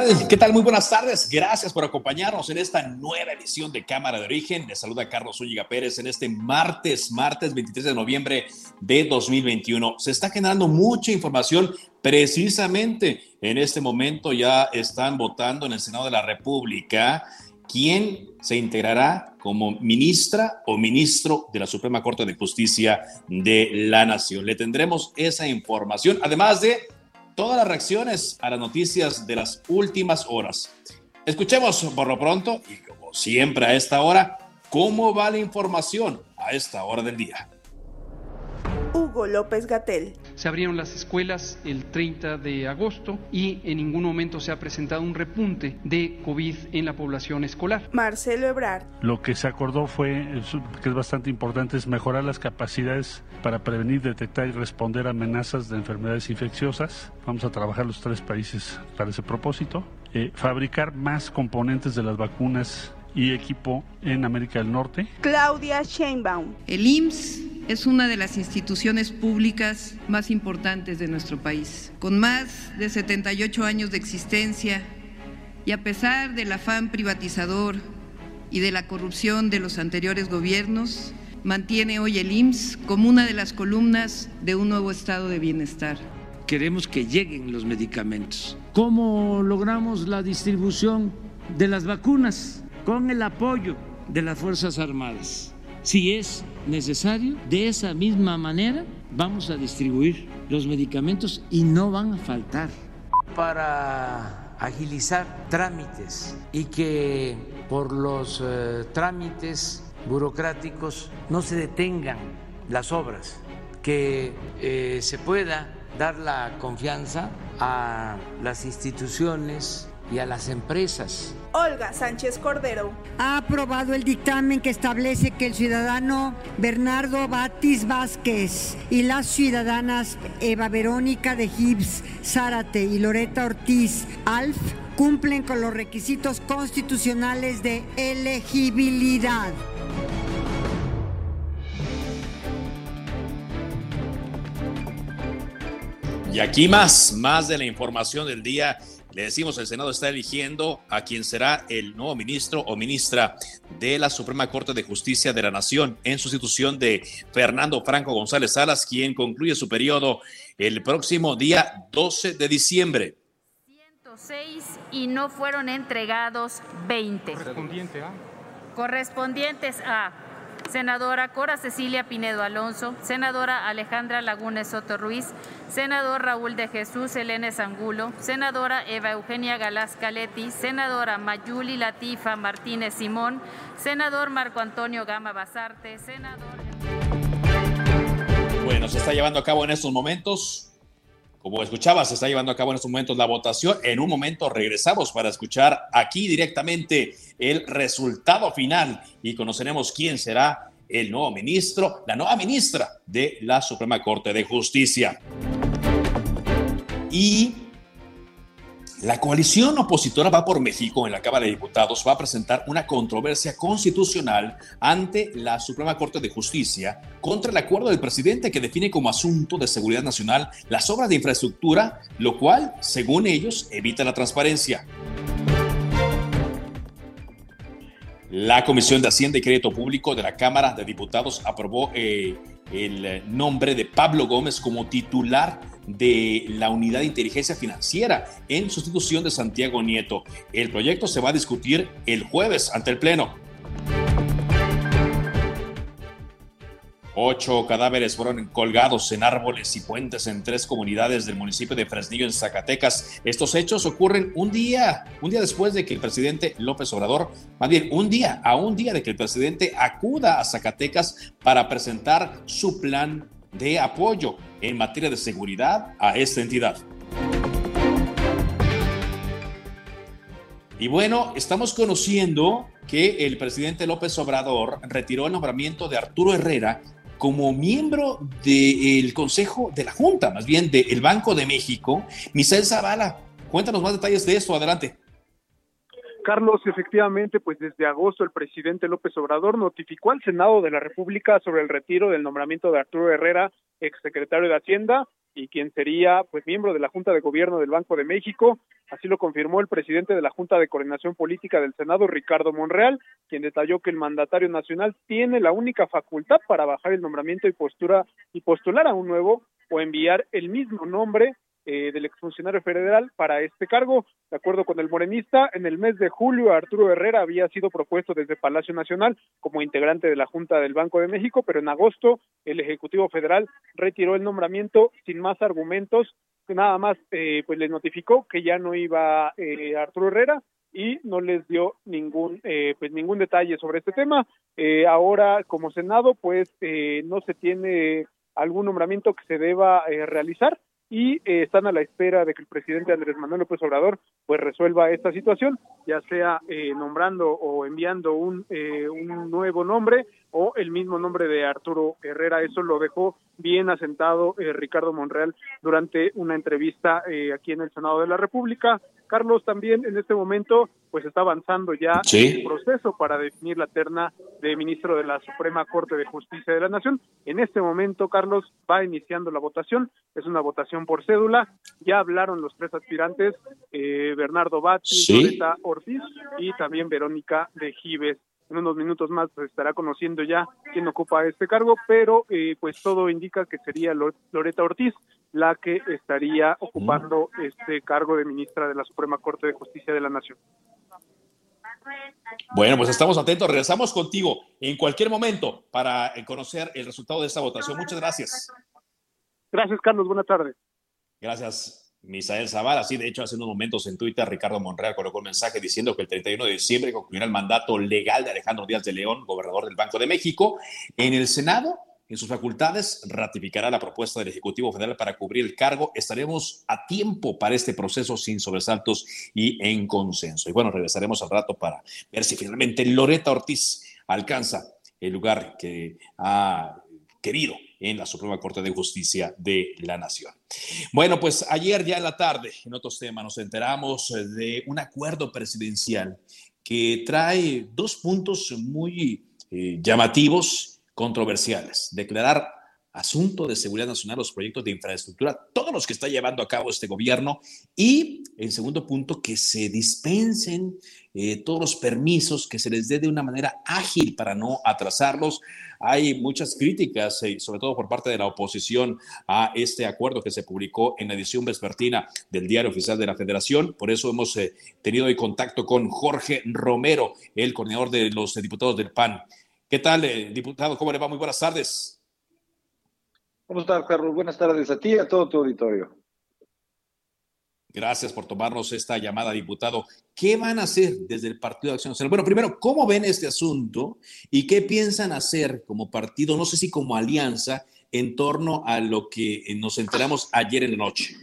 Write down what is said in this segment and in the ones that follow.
Tal? ¿Qué tal? Muy buenas tardes. Gracias por acompañarnos en esta nueva edición de Cámara de Origen. Les saluda Carlos Zúñiga Pérez en este martes, martes 23 de noviembre de 2021. Se está generando mucha información. Precisamente en este momento ya están votando en el Senado de la República quién se integrará como ministra o ministro de la Suprema Corte de Justicia de la Nación. Le tendremos esa información, además de todas las reacciones a las noticias de las últimas horas. Escuchemos por lo pronto, y como siempre a esta hora, cómo va la información a esta hora del día. Hugo López Gatel. Se abrieron las escuelas el 30 de agosto y en ningún momento se ha presentado un repunte de COVID en la población escolar. Marcelo Ebrard. Lo que se acordó fue, que es bastante importante, es mejorar las capacidades para prevenir, detectar y responder a amenazas de enfermedades infecciosas. Vamos a trabajar los tres países para ese propósito. Eh, fabricar más componentes de las vacunas y equipo en América del Norte. Claudia Sheinbaum. El IMSS es una de las instituciones públicas más importantes de nuestro país. Con más de 78 años de existencia y a pesar del afán privatizador y de la corrupción de los anteriores gobiernos, mantiene hoy el IMSS como una de las columnas de un nuevo estado de bienestar. Queremos que lleguen los medicamentos. ¿Cómo logramos la distribución de las vacunas? Con el apoyo de las Fuerzas Armadas. Si es necesario, de esa misma manera vamos a distribuir los medicamentos y no van a faltar. Para agilizar trámites y que por los eh, trámites burocráticos no se detengan las obras, que eh, se pueda dar la confianza a las instituciones y a las empresas. Olga Sánchez Cordero. Ha aprobado el dictamen que establece que el ciudadano Bernardo Batis Vázquez y las ciudadanas Eva Verónica de Gibbs Zárate y Loreta Ortiz Alf cumplen con los requisitos constitucionales de elegibilidad. Y aquí más, más de la información del día. Le decimos, el Senado está eligiendo a quien será el nuevo ministro o ministra de la Suprema Corte de Justicia de la Nación en sustitución de Fernando Franco González Salas, quien concluye su periodo el próximo día 12 de diciembre. 106 y no fueron entregados 20. Correspondiente a. Correspondientes a senadora Cora Cecilia Pinedo Alonso, senadora Alejandra Lagunes Soto Ruiz, senador Raúl de Jesús Elena Angulo, senadora Eva Eugenia Galás Caletti, senadora Mayuli Latifa Martínez Simón, senador Marco Antonio Gama Basarte, senador... Bueno, se está llevando a cabo en estos momentos como escuchabas, se está llevando a cabo en estos momentos la votación. En un momento regresamos para escuchar aquí directamente el resultado final y conoceremos quién será el nuevo ministro, la nueva ministra de la Suprema Corte de Justicia. Y la coalición opositora Va por México en la Cámara de Diputados va a presentar una controversia constitucional ante la Suprema Corte de Justicia contra el acuerdo del presidente que define como asunto de seguridad nacional las obras de infraestructura, lo cual, según ellos, evita la transparencia. La Comisión de Hacienda y Crédito Público de la Cámara de Diputados aprobó eh, el nombre de Pablo Gómez como titular de la Unidad de Inteligencia Financiera en sustitución de Santiago Nieto. El proyecto se va a discutir el jueves ante el Pleno. Ocho cadáveres fueron colgados en árboles y puentes en tres comunidades del municipio de Fresnillo, en Zacatecas. Estos hechos ocurren un día, un día después de que el presidente López Obrador, más bien un día, a un día de que el presidente acuda a Zacatecas para presentar su plan de apoyo en materia de seguridad a esta entidad. Y bueno, estamos conociendo que el presidente López Obrador retiró el nombramiento de Arturo Herrera como miembro del Consejo de la Junta, más bien del Banco de México. Misael Zavala, cuéntanos más detalles de esto, adelante. Carlos, efectivamente, pues desde agosto el presidente López Obrador notificó al Senado de la República sobre el retiro del nombramiento de Arturo Herrera, exsecretario de Hacienda, y quien sería pues miembro de la Junta de Gobierno del Banco de México. Así lo confirmó el presidente de la Junta de Coordinación Política del Senado, Ricardo Monreal, quien detalló que el mandatario nacional tiene la única facultad para bajar el nombramiento y postura y postular a un nuevo o enviar el mismo nombre eh, del exfuncionario federal para este cargo. De acuerdo con el morenista, en el mes de julio Arturo Herrera había sido propuesto desde Palacio Nacional como integrante de la Junta del Banco de México, pero en agosto el Ejecutivo Federal retiró el nombramiento sin más argumentos, nada más eh, pues les notificó que ya no iba eh, Arturo Herrera y no les dio ningún eh, pues ningún detalle sobre este tema. Eh, ahora como Senado pues eh, no se tiene algún nombramiento que se deba realizar y eh, están a la espera de que el presidente Andrés Manuel López Obrador pues resuelva esta situación, ya sea eh, nombrando o enviando un, eh, un nuevo nombre o el mismo nombre de Arturo Herrera. Eso lo dejó bien asentado eh, Ricardo Monreal durante una entrevista eh, aquí en el Senado de la República. Carlos también en este momento pues está avanzando ya Sí. el proceso para definir la terna de ministro de la Suprema Corte de Justicia de la Nación. En este momento, Carlos, va iniciando la votación. Es una votación por cédula. Ya hablaron los tres aspirantes, eh, Bernardo Batti, Sí. Loreta Ortiz y también Verónica de Gives. En unos minutos más se estará conociendo ya quién ocupa este cargo, pero eh, pues todo indica que sería Lo- Loreta Ortiz la que estaría ocupando este cargo de ministra de la Suprema Corte de Justicia de la Nación. Bueno, pues estamos atentos. Regresamos contigo en cualquier momento para eh, conocer el resultado de esta votación. Muchas gracias. Gracias, Carlos. Buenas tardes. Gracias, Misael Zavala. Sí, de hecho, hace unos momentos en Twitter, Ricardo Monreal colocó un mensaje diciendo que el 31 de diciembre concluirá el mandato legal de Alejandro Díaz de León, gobernador del Banco de México. En el Senado, en sus facultades, ratificará la propuesta del Ejecutivo Federal para cubrir el cargo. Estaremos a tiempo para este proceso sin sobresaltos y en consenso. Y bueno, regresaremos al rato para ver si finalmente Loreta Ortiz alcanza el lugar que ha querido en la Suprema Corte de Justicia de la Nación. Bueno, pues ayer ya en la tarde, en otros temas, nos enteramos eh, de un acuerdo presidencial que trae dos puntos muy eh, llamativos, controversiales. Declarar asunto de seguridad nacional los proyectos de infraestructura, todos los que está llevando a cabo este gobierno, y en segundo punto, que se dispensen eh, todos los permisos, que se les dé de una manera ágil para no atrasarlos. Hay muchas críticas, eh, sobre todo por parte de la oposición, a este acuerdo que se publicó en la edición vespertina del Diario Oficial de la Federación. Por eso hemos eh, tenido hoy contacto con Jorge Romero, el coordinador de los eh, diputados del PAN. ¿Qué tal, eh, diputado? ¿Cómo le va? Muy buenas tardes. ¿Cómo estás, Carlos? Buenas tardes a ti y a todo tu auditorio. Gracias por tomarnos esta llamada, diputado. ¿Qué van a hacer desde el Partido de Acción Nacional? Bueno, primero, ¿cómo ven este asunto y qué piensan hacer como partido, no sé si como alianza, en torno a lo que nos enteramos ayer en la noche?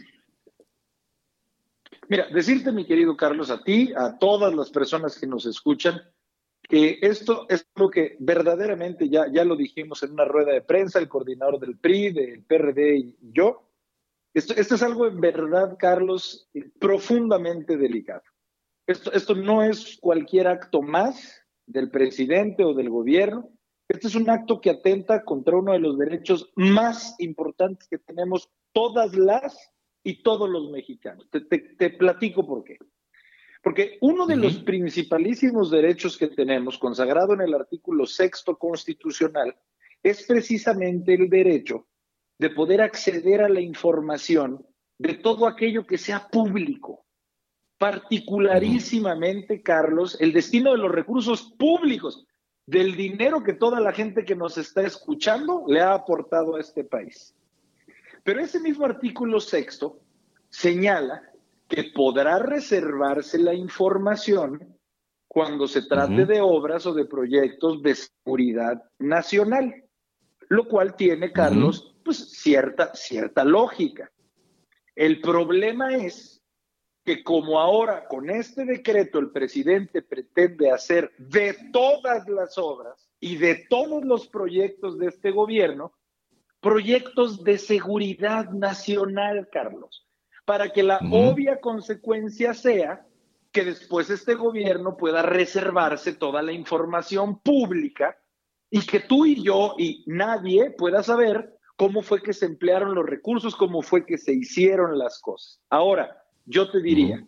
Mira, decirte, mi querido Carlos, a ti, a todas las personas que nos escuchan, que esto es lo que verdaderamente ya, ya lo dijimos en una rueda de prensa, el coordinador del PRI, del PRD y yo. Esto, esto es algo en verdad, Carlos, profundamente delicado. Esto, esto no es cualquier acto más del presidente o del gobierno. Este es un acto que atenta contra uno de los derechos más importantes que tenemos todas las y todos los mexicanos. Te, te, te platico por qué. Porque uno de uh -huh. los principalísimos derechos que tenemos, consagrado en el artículo sexto constitucional, es precisamente el derecho de poder acceder a la información de todo aquello que sea público. Particularísimamente, Carlos, el destino de los recursos públicos, del dinero que toda la gente que nos está escuchando le ha aportado a este país. Pero ese mismo artículo sexto señala que podrá reservarse la información cuando se trate de obras o de proyectos de seguridad nacional, lo cual tiene, Carlos, pues cierta, cierta lógica. El problema es que como ahora con este decreto el presidente pretende hacer de todas las obras y de todos los proyectos de este gobierno, proyectos de seguridad nacional, Carlos, para que la obvia consecuencia sea que después este gobierno pueda reservarse toda la información pública y que tú y yo y nadie pueda saber cómo fue que se emplearon los recursos, cómo fue que se hicieron las cosas. Ahora, yo te diría,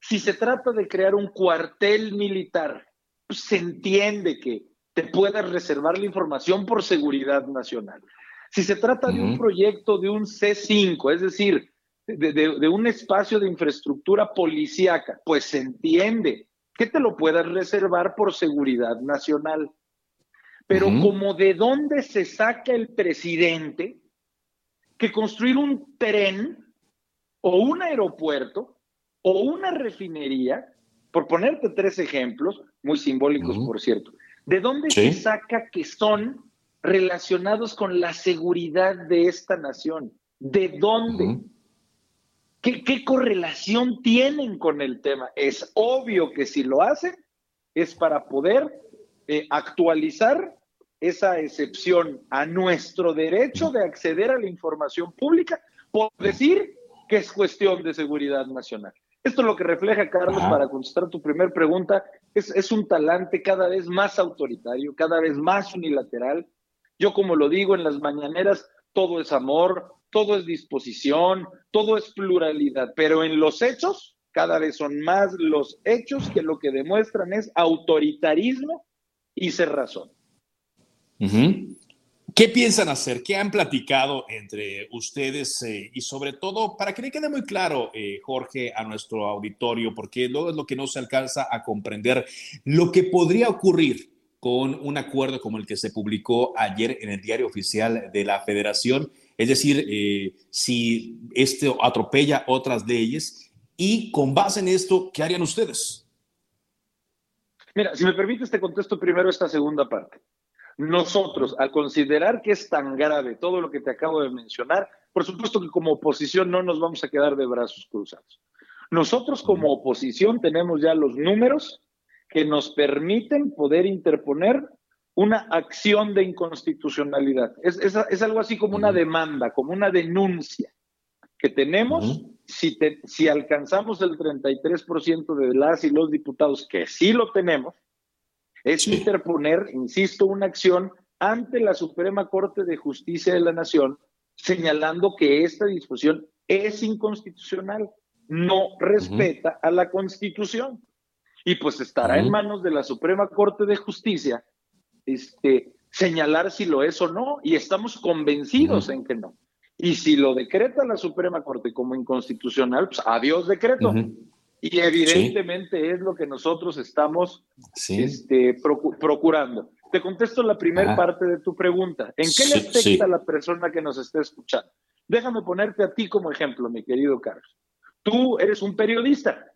si se trata de crear un cuartel militar, pues, se entiende que te puedas reservar la información por seguridad nacional. Si se trata de un proyecto de un C5, es decir, de, un espacio de infraestructura policíaca, pues se entiende que te lo puedas reservar por seguridad nacional. Pero como de dónde se saca el presidente que construir un tren o un aeropuerto o una refinería, por ponerte tres ejemplos, muy simbólicos por cierto, ¿de dónde se saca que son relacionados con la seguridad de esta nación? ¿De dónde? ¿Qué, correlación tienen con el tema? Es obvio que si lo hacen es para poder eh, actualizar esa excepción a nuestro derecho de acceder a la información pública por decir que es cuestión de seguridad nacional. Esto es lo que refleja, Carlos, para contestar tu primer pregunta, es, es un talante cada vez más autoritario, cada vez más unilateral. Yo, como lo digo en las mañaneras, todo es amor, todo es disposición, todo es pluralidad, pero en los hechos, cada vez son más los hechos que lo que demuestran es autoritarismo y cerrazón. ¿Qué piensan hacer? ¿Qué han platicado entre ustedes? Eh, y sobre todo, para que le quede muy claro, eh, Jorge, a nuestro auditorio, porque luego es lo que no se alcanza a comprender, lo que podría ocurrir con un acuerdo como el que se publicó ayer en el diario oficial de la Federación es decir, eh, si esto atropella otras leyes y con base en esto, ¿qué harían ustedes? Mira, si me permites, te contesto primero esta segunda parte. Nosotros, al considerar que es tan grave todo lo que te acabo de mencionar, por supuesto que como oposición no nos vamos a quedar de brazos cruzados. Nosotros como oposición tenemos ya los números que nos permiten poder interponer una acción de inconstitucionalidad. Es, es, algo así como una demanda, como una denuncia que tenemos. Si, si alcanzamos el 33% de las y los diputados, que sí lo tenemos, es interponer, insisto, una acción ante la Suprema Corte de Justicia de la Nación, señalando que esta disposición es inconstitucional, no respeta a la Constitución. Y pues estará en manos de la Suprema Corte de Justicia este, señalar si lo es o no, y estamos convencidos en que no. Y si lo decreta la Suprema Corte como inconstitucional, pues adiós decreto. Y evidentemente es lo que nosotros estamos este, procurando. Te contesto la primera parte de tu pregunta. ¿En qué le afecta a la persona que nos está escuchando? Déjame ponerte a ti como ejemplo, mi querido Carlos. Tú eres un periodista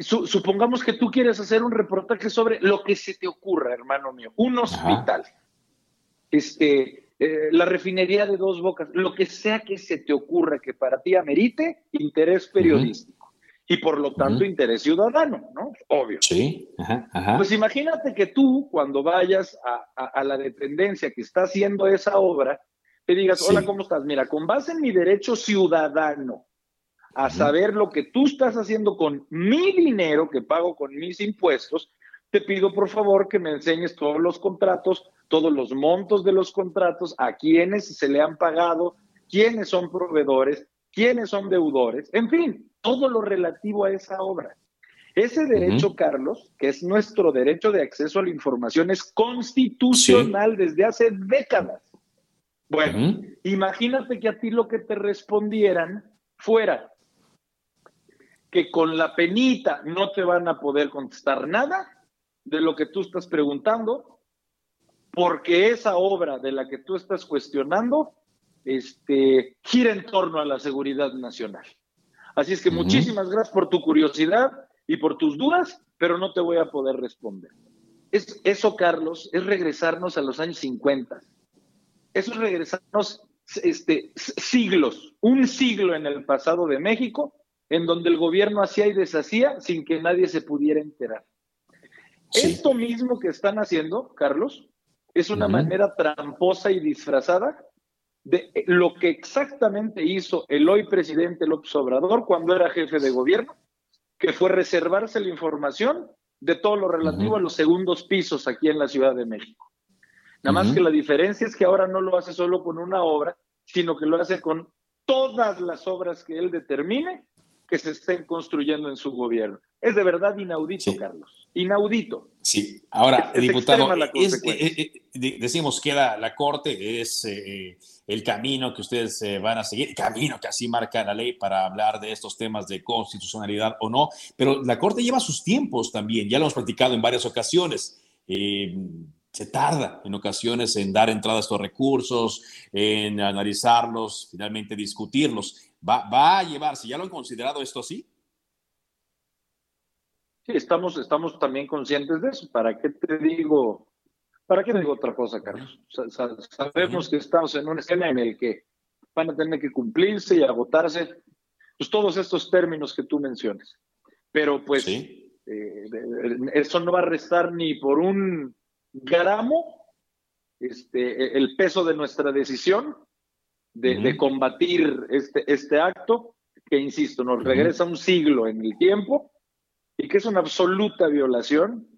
supongamos que tú quieres hacer un reportaje sobre lo que se te ocurra, hermano mío, un hospital, este, eh, la refinería de dos bocas, lo que sea que se te ocurra que para ti amerite interés periodístico y por lo tanto interés ciudadano, ¿no? Obvio. Sí. Pues imagínate que tú cuando vayas a, la dependencia que está haciendo esa obra, te digas, hola, ¿cómo estás? Mira, con base en mi derecho ciudadano, a saber lo que tú estás haciendo con mi dinero que pago con mis impuestos, te pido por favor que me enseñes todos los contratos, todos los montos de los contratos, a quiénes se le han pagado, quiénes son proveedores, quiénes son deudores, en fin, todo lo relativo a esa obra. Ese derecho, Carlos, que es nuestro derecho de acceso a la información, es constitucional desde hace décadas. Bueno, imagínate que a ti lo que te respondieran fuera que con la penita no te van a poder contestar nada de lo que tú estás preguntando, porque esa obra de la que tú estás cuestionando este, gira en torno a la seguridad nacional. Así es que muchísimas gracias por tu curiosidad y por tus dudas, pero no te voy a poder responder. Es, eso, Carlos, es regresarnos a los años 50. Eso es regresarnos este, siglos, un siglo en el pasado de México, en donde el gobierno hacía y deshacía sin que nadie se pudiera enterar. Esto mismo que están haciendo, Carlos, es una manera tramposa y disfrazada de lo que exactamente hizo el hoy presidente López Obrador cuando era jefe de gobierno, que fue reservarse la información de todo lo relativo a los segundos pisos aquí en la Ciudad de México. Nada más que la diferencia es que ahora no lo hace solo con una obra, sino que lo hace con todas las obras que él determine que se estén construyendo en su gobierno. Es de verdad inaudito, Carlos. Inaudito. Sí, ahora, diputado, es, eh, eh, decimos queda la Corte, es eh, el camino que ustedes van a seguir, el camino que así marca la ley para hablar de estos temas de constitucionalidad o no, pero la Corte lleva sus tiempos también, ya lo hemos platicado en varias ocasiones se tarda en ocasiones en dar entrada a estos recursos, en analizarlos, finalmente discutirlos. ¿Va, va a llevarse? ¿Ya lo han considerado esto así? Sí, estamos, estamos también conscientes de eso. ¿Para qué te digo? ¿Para qué te digo otra cosa, Carlos? sabemos que estamos en una escena en el que van a tener que cumplirse y agotarse pues, todos estos términos que tú mencionas. Pero pues eh, eso no va a restar ni por un gramo este, el peso de nuestra decisión de, combatir este, este acto, que insisto, nos regresa un siglo en el tiempo y que es una absoluta violación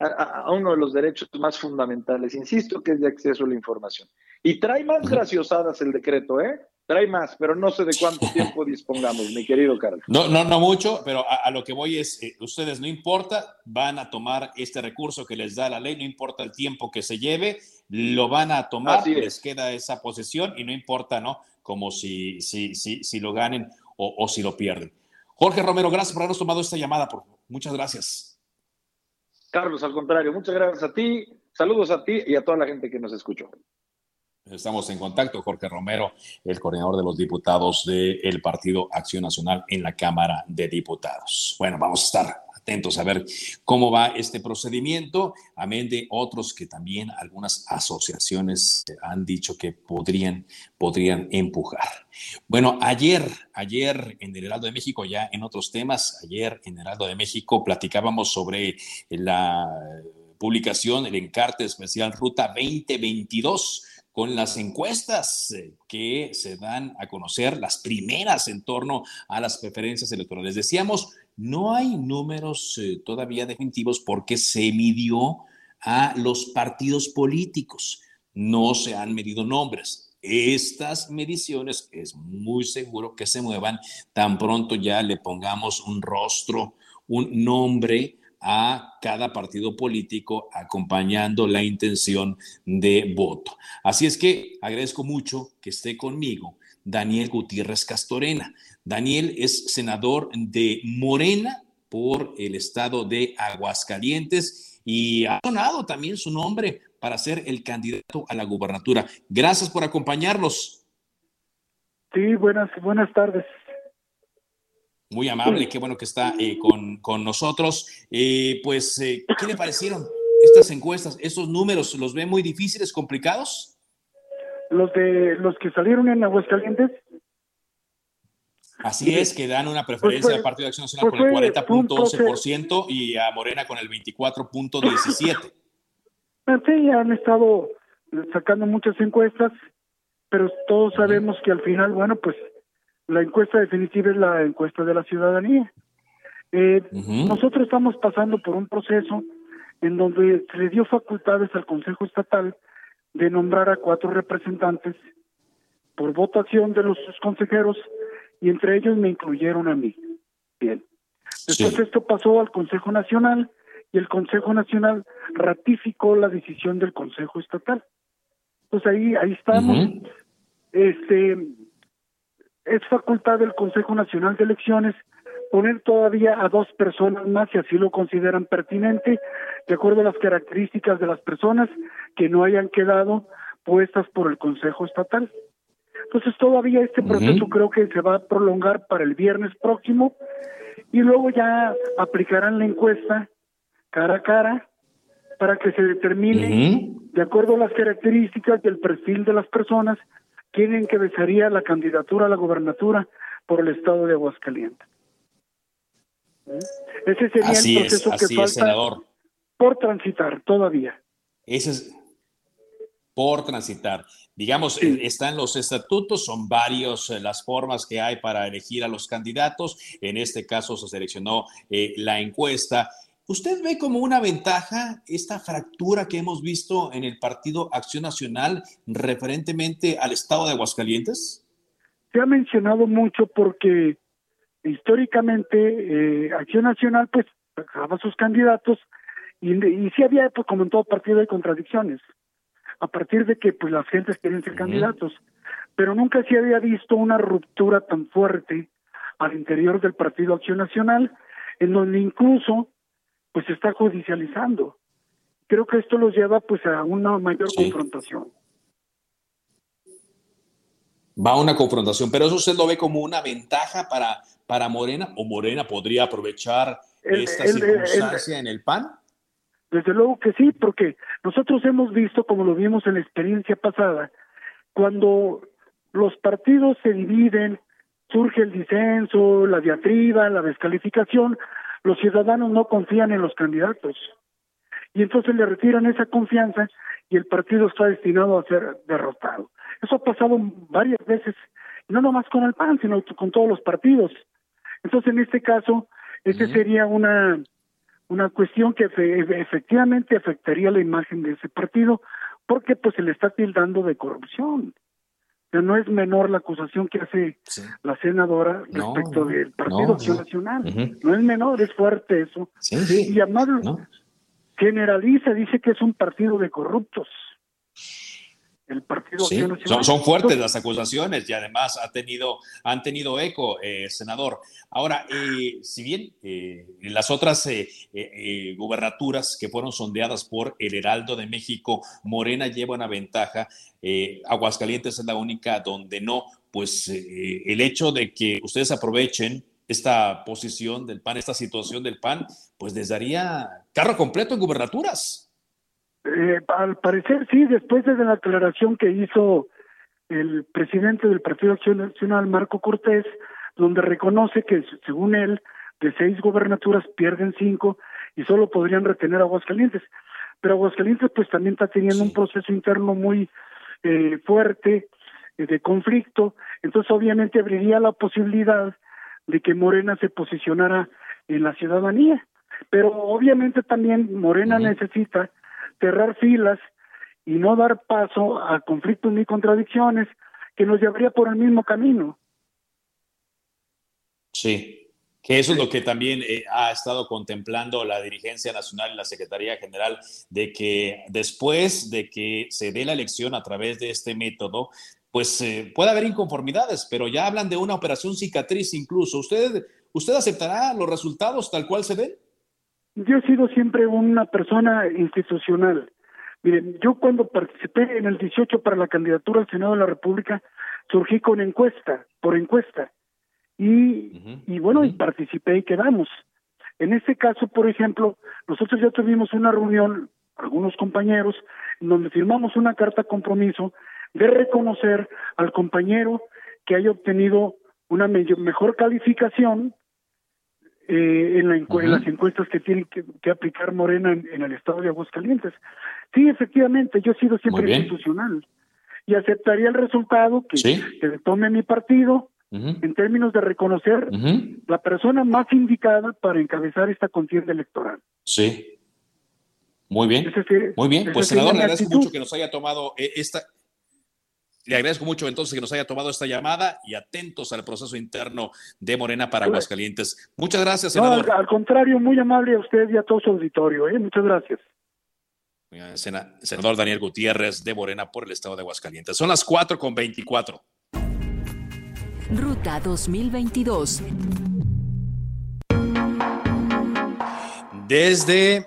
a, uno de los derechos más fundamentales, insisto, que es de acceso a la información. Y trae más graciosadas el decreto, ¿eh? Trae más, pero no sé de cuánto tiempo dispongamos, mi querido Carlos. No, no, no mucho, pero a, lo que voy es, eh, ustedes no importa, van a tomar este recurso que les da la ley, no importa el tiempo que se lleve, lo van a tomar, les queda esa posesión y no importa, ¿no? Como si, si, si, si lo ganen o, o, si lo pierden. Jorge Romero, gracias por habernos tomado esta llamada. Por, muchas gracias. Carlos, al contrario, muchas gracias a ti, saludos a ti y a toda la gente que nos escuchó. Estamos en contacto, Jorge Romero, el coordinador de los diputados del Partido Acción Nacional en la Cámara de Diputados. Bueno, vamos a estar atentos a ver cómo va este procedimiento, amén de otros que también algunas asociaciones han dicho que podrían, podrían empujar. Bueno, ayer, ayer en el Heraldo de México, ya en otros temas, ayer en Heraldo de México platicábamos sobre la publicación, el encarte especial Ruta 2022 con las encuestas eh, que se dan a conocer, las primeras en torno a las preferencias electorales. Decíamos, no hay números eh, todavía definitivos porque se midió a los partidos políticos, no se han medido nombres. Estas mediciones es muy seguro que se muevan tan pronto ya le pongamos un rostro, un nombre a cada partido político acompañando la intención de voto. Así es que agradezco mucho que esté conmigo Daniel Gutiérrez Castorena. Daniel es senador de Morena por el estado de Aguascalientes y ha sonado también su nombre para ser el candidato a la gubernatura. Gracias por acompañarnos. Sí, buenas, buenas tardes muy amable, qué bueno que está eh, con, nosotros. Eh, pues, eh, ¿qué le parecieron estas encuestas? ¿Estos números los ve muy difíciles, complicados? Los de los que salieron en Aguascalientes. Así es, que dan una pues preferencia al Partido de Acción Nacional pues con el 40.11% y a Morena con el 24.17%. Sí, han estado sacando muchas encuestas, pero todos sabemos que al final, bueno, pues la encuesta definitiva es la encuesta de la ciudadanía. Eh, nosotros estamos pasando por un proceso en donde se le dio facultades al Consejo Estatal de nombrar a cuatro representantes por votación de los consejeros y entre ellos me incluyeron a mí. Bien. Después esto pasó al Consejo Nacional y el Consejo Nacional ratificó la decisión del Consejo Estatal. Pues ahí, ahí estamos. Este es facultad del Consejo Nacional de Elecciones poner todavía a dos personas más, si así lo consideran pertinente, de acuerdo a las características de las personas que no hayan quedado puestas por el Consejo Estatal. Entonces todavía este proceso creo que se va a prolongar para el viernes próximo y luego ya aplicarán la encuesta cara a cara para que se determine, de acuerdo a las características del perfil de las personas, quién encabezaría la candidatura a la gobernatura por el estado de Aguascalientes. ¿Eh? Ese sería el proceso que falta por transitar todavía. Ese es por transitar. Digamos, eh, están los estatutos, son varios eh, las formas que hay para elegir a los candidatos. En este caso se seleccionó la encuesta. ¿Usted ve como una ventaja esta fractura que hemos visto en el Partido Acción Nacional referentemente al Estado de Aguascalientes? Se ha mencionado mucho porque históricamente eh, Acción Nacional pues sacaba sus candidatos y, y sí había pues como en todo partido hay contradicciones. A partir de que pues las gentes quieren ser candidatos. Pero nunca se había visto una ruptura tan fuerte al interior del Partido Acción Nacional en donde incluso pues se está judicializando. Creo que esto los lleva pues a una mayor confrontación. Va a una confrontación, pero eso usted lo ve como una ventaja para, para Morena o Morena podría aprovechar esta circunstancia en el PAN. Desde luego que sí, porque nosotros hemos visto, como lo vimos en la experiencia pasada, cuando los partidos se dividen, surge el disenso, la diatriba, la descalificación, los ciudadanos no confían en los candidatos y entonces le retiran esa confianza y el partido está destinado a ser derrotado. Eso ha pasado varias veces, no nomás con el PAN, sino con todos los partidos. Entonces, en este caso, este sería una una cuestión que efectivamente afectaría la imagen de ese partido, porque pues se le está tildando de corrupción no es menor la acusación que hace la senadora respecto del Partido Acción Nacional. No es menor, es fuerte eso. y además generaliza, dice que es un partido de corruptos el Partido son, fuertes las acusaciones y además ha tenido, han tenido eco, eh, senador. Ahora, eh, si bien eh, las otras eh, gubernaturas que fueron sondeadas por el Heraldo de México, Morena lleva una ventaja, Aguascalientes es la única donde no, pues el hecho de que ustedes aprovechen esta posición del PAN, esta situación del PAN, pues les daría carro completo en gubernaturas. Eh, al parecer sí, después de la aclaración que hizo el presidente del Partido Acción Nacional, Marco Cortés, donde reconoce que según él, de seis gobernaturas pierden cinco y solo podrían retener a Aguascalientes. Pero Aguascalientes pues también está teniendo un proceso interno muy eh, fuerte eh, de conflicto, entonces obviamente abriría la posibilidad de que Morena se posicionara en la ciudadanía. Pero obviamente también Morena necesita cerrar filas y no dar paso a conflictos ni contradicciones que nos llevaría por el mismo camino. Sí, que eso es lo que también eh, ha estado contemplando la dirigencia nacional y la Secretaría General, de que después de que se dé la elección a través de este método, pues eh, puede haber inconformidades, pero ya hablan de una operación cicatriz incluso. ¿Usted, ¿Usted aceptará los resultados tal cual se den? Yo he sido siempre una persona institucional. Miren, yo cuando participé en el 18 para la candidatura al Senado de la República, surgí con encuesta, por encuesta. Y, y bueno, y participé y quedamos. En este caso, por ejemplo, nosotros ya tuvimos una reunión, algunos compañeros, donde firmamos una carta compromiso de reconocer al compañero que haya obtenido una mejor calificación eh, en, las encuestas que tiene que, aplicar Morena en, el estado de Aguascalientes. Sí, efectivamente, yo he sido siempre institucional y aceptaría el resultado que, que tome mi partido en términos de reconocer la persona más indicada para encabezar esta contienda electoral. Sí. Muy bien. Muy bien. Pues, senador, le agradezco mucho que nos haya tomado eh, esta, le agradezco mucho entonces que nos haya tomado esta llamada y atentos al proceso interno de Morena para Aguascalientes. Muchas gracias, senador. al, contrario, muy amable a usted y a todo su auditorio. ¿eh? Muchas gracias. senador Daniel Gutiérrez de Morena por el estado de Aguascalientes. Son las 4 con 24. Ruta 2022. Desde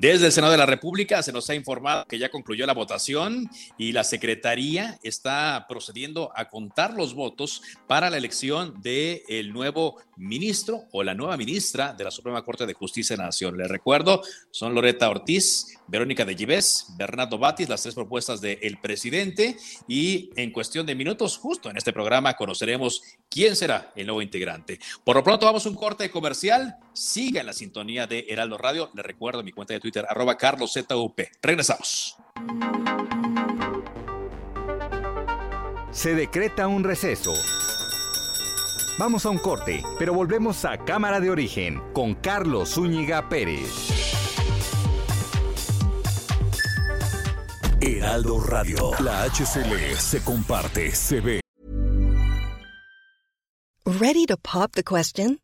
desde el Senado de la República se nos ha informado que ya concluyó la votación y la Secretaría está procediendo a contar los votos para la elección del el nuevo ministro o la nueva ministra de la Suprema Corte de Justicia de la Nación. Les recuerdo, son Loreta Ortiz, Verónica de Gives, Bernardo Batis, las tres propuestas del presidente y en cuestión de minutos, justo en este programa, conoceremos quién será el nuevo integrante. Por lo pronto vamos a un corte comercial. Siga en la sintonía de Heraldo Radio. Les recuerdo mi cuenta de Twitter, arroba carloszup. Regresamos. Se decreta un receso. Vamos a un corte, pero volvemos a Cámara de Origen con Carlos Zúñiga Pérez. Heraldo Radio, la HCL se comparte, se ve. Ready to pop the question?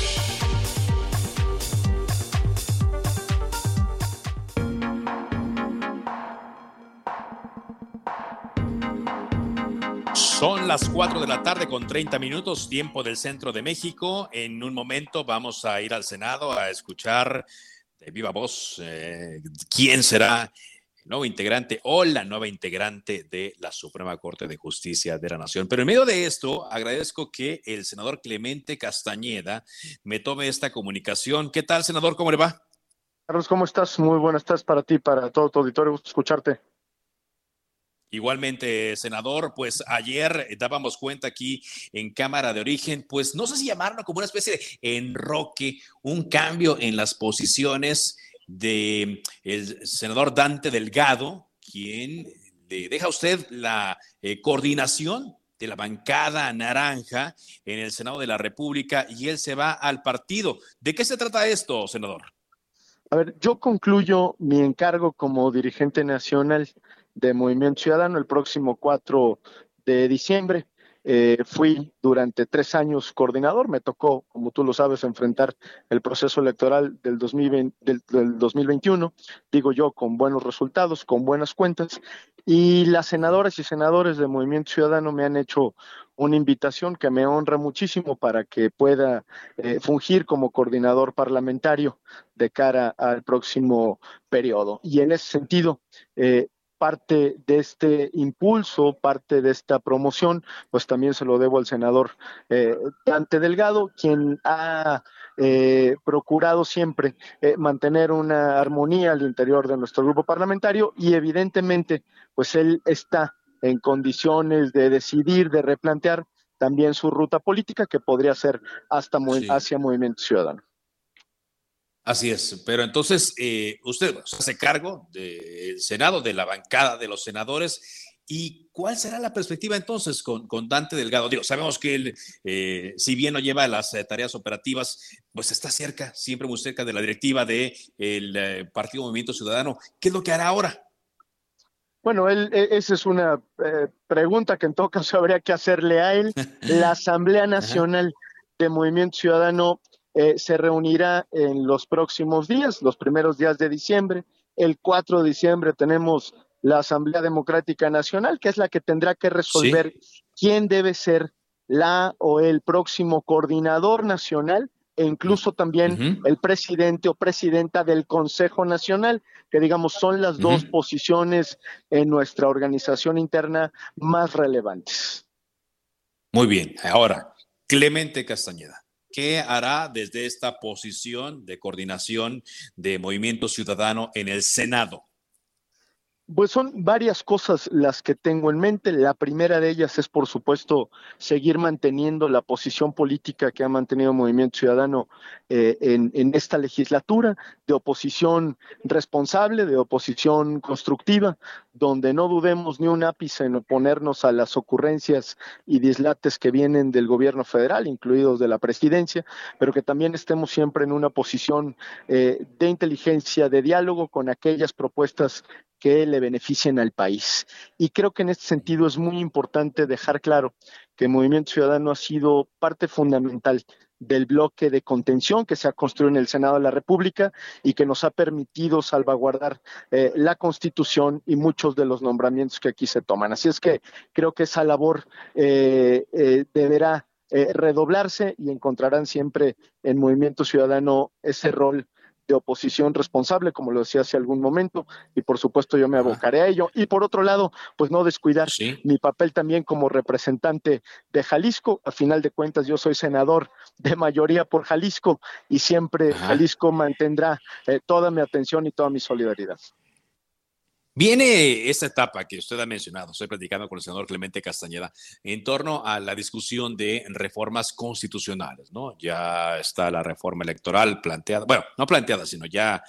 Son las 4 de la tarde con 30 minutos, tiempo del centro de México. En un momento vamos a ir al Senado a escuchar de viva voz eh, quién será el nuevo integrante o la nueva integrante de la Suprema Corte de Justicia de la Nación. Pero en medio de esto, agradezco que el senador Clemente Castañeda me tome esta comunicación. ¿Qué tal, senador? ¿Cómo le va? Carlos, ¿cómo estás? Muy buenas tardes para ti, para todo tu auditorio. Gusto escucharte. Igualmente, senador, pues ayer dábamos cuenta aquí en Cámara de Origen, pues no sé si llamarlo como una especie de enroque, un cambio en las posiciones de el senador Dante Delgado, quien le deja a usted la eh, coordinación de la bancada naranja en el Senado de la República y él se va al partido. ¿De qué se trata esto, senador? A ver, yo concluyo mi encargo como dirigente nacional de Movimiento Ciudadano el próximo 4 de diciembre. Eh, fui durante tres años coordinador, me tocó, como tú lo sabes, enfrentar el proceso electoral del, 2020, del, 2021, digo yo, con buenos resultados, con buenas cuentas, y las senadoras y senadores de Movimiento Ciudadano me han hecho una invitación que me honra muchísimo para que pueda eh, fungir como coordinador parlamentario de cara al próximo periodo. Y en ese sentido, eh, parte de este impulso, parte de esta promoción, pues también se lo debo al senador eh, Dante Delgado, quien ha eh, procurado siempre eh, mantener una armonía al interior de nuestro grupo parlamentario y evidentemente, pues él está en condiciones de decidir, de replantear también su ruta política que podría ser hasta hacia Movimiento Ciudadano. Así es, pero entonces eh, usted se hace cargo del Senado, de la bancada de los senadores. ¿Y cuál será la perspectiva entonces con, Dante Delgado? Digo, sabemos que él, eh, si bien no lleva las eh, tareas operativas, pues está cerca, siempre muy cerca de la directiva del de Partido Movimiento Ciudadano. ¿Qué es lo que hará ahora? Bueno, él, e, esa es una pregunta que en todo caso habría que hacerle a él. La Asamblea Nacional de Movimiento Ciudadano eh, se reunirá en los próximos días, los primeros días de diciembre. El 4 de diciembre tenemos la Asamblea Democrática Nacional, que es la que tendrá que resolver quién debe ser la o el próximo coordinador nacional e incluso también el presidente o presidenta del Consejo Nacional, que digamos son las dos posiciones en nuestra organización interna más relevantes. Muy bien, ahora, Clemente Castañeda. ¿Qué hará desde esta posición de coordinación de Movimiento Ciudadano en el Senado? Pues son varias cosas las que tengo en mente. La primera de ellas es, por supuesto, seguir manteniendo la posición política que ha mantenido Movimiento Ciudadano eh, en, esta legislatura, de oposición responsable, de oposición constructiva, donde no dudemos ni un ápice en oponernos a las ocurrencias y dislates que vienen del gobierno federal, incluidos de la presidencia, pero que también estemos siempre en una posición eh, de inteligencia, de diálogo con aquellas propuestas que le beneficien al país. Y creo que en este sentido es muy importante dejar claro que el Movimiento Ciudadano ha sido parte fundamental del bloque de contención que se ha construido en el Senado de la República y que nos ha permitido salvaguardar eh, la Constitución y muchos de los nombramientos que aquí se toman. Así es que creo que esa labor eh, eh, deberá redoblarse y encontrarán siempre en Movimiento Ciudadano ese rol de oposición responsable, como lo decía hace algún momento, y por supuesto yo me abocaré a ello. Y por otro lado, pues no descuidar mi papel también como representante de Jalisco. A final de cuentas, yo soy senador de mayoría por Jalisco y siempre Jalisco mantendrá eh, toda mi atención y toda mi solidaridad. Viene esta etapa que usted ha mencionado, estoy platicando con el senador Clemente Castañeda, en torno a la discusión de reformas constitucionales, ¿no? Ya está la reforma electoral planteada, bueno, no planteada, sino ya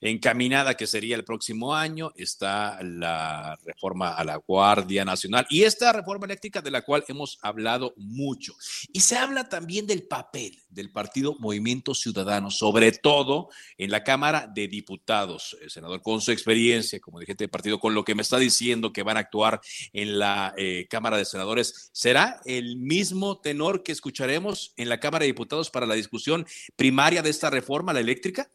encaminada, que sería el próximo año, está la reforma a la Guardia Nacional y esta reforma eléctrica de la cual hemos hablado mucho. Y se habla también del papel del partido Movimiento Ciudadano, sobre todo en la Cámara de Diputados. El senador, con su experiencia como dirigente partido, con lo que me está diciendo que van a actuar en la eh, Cámara de Senadores, ¿será el mismo tenor que escucharemos en la Cámara de Diputados para la discusión primaria de esta reforma, la eléctrica?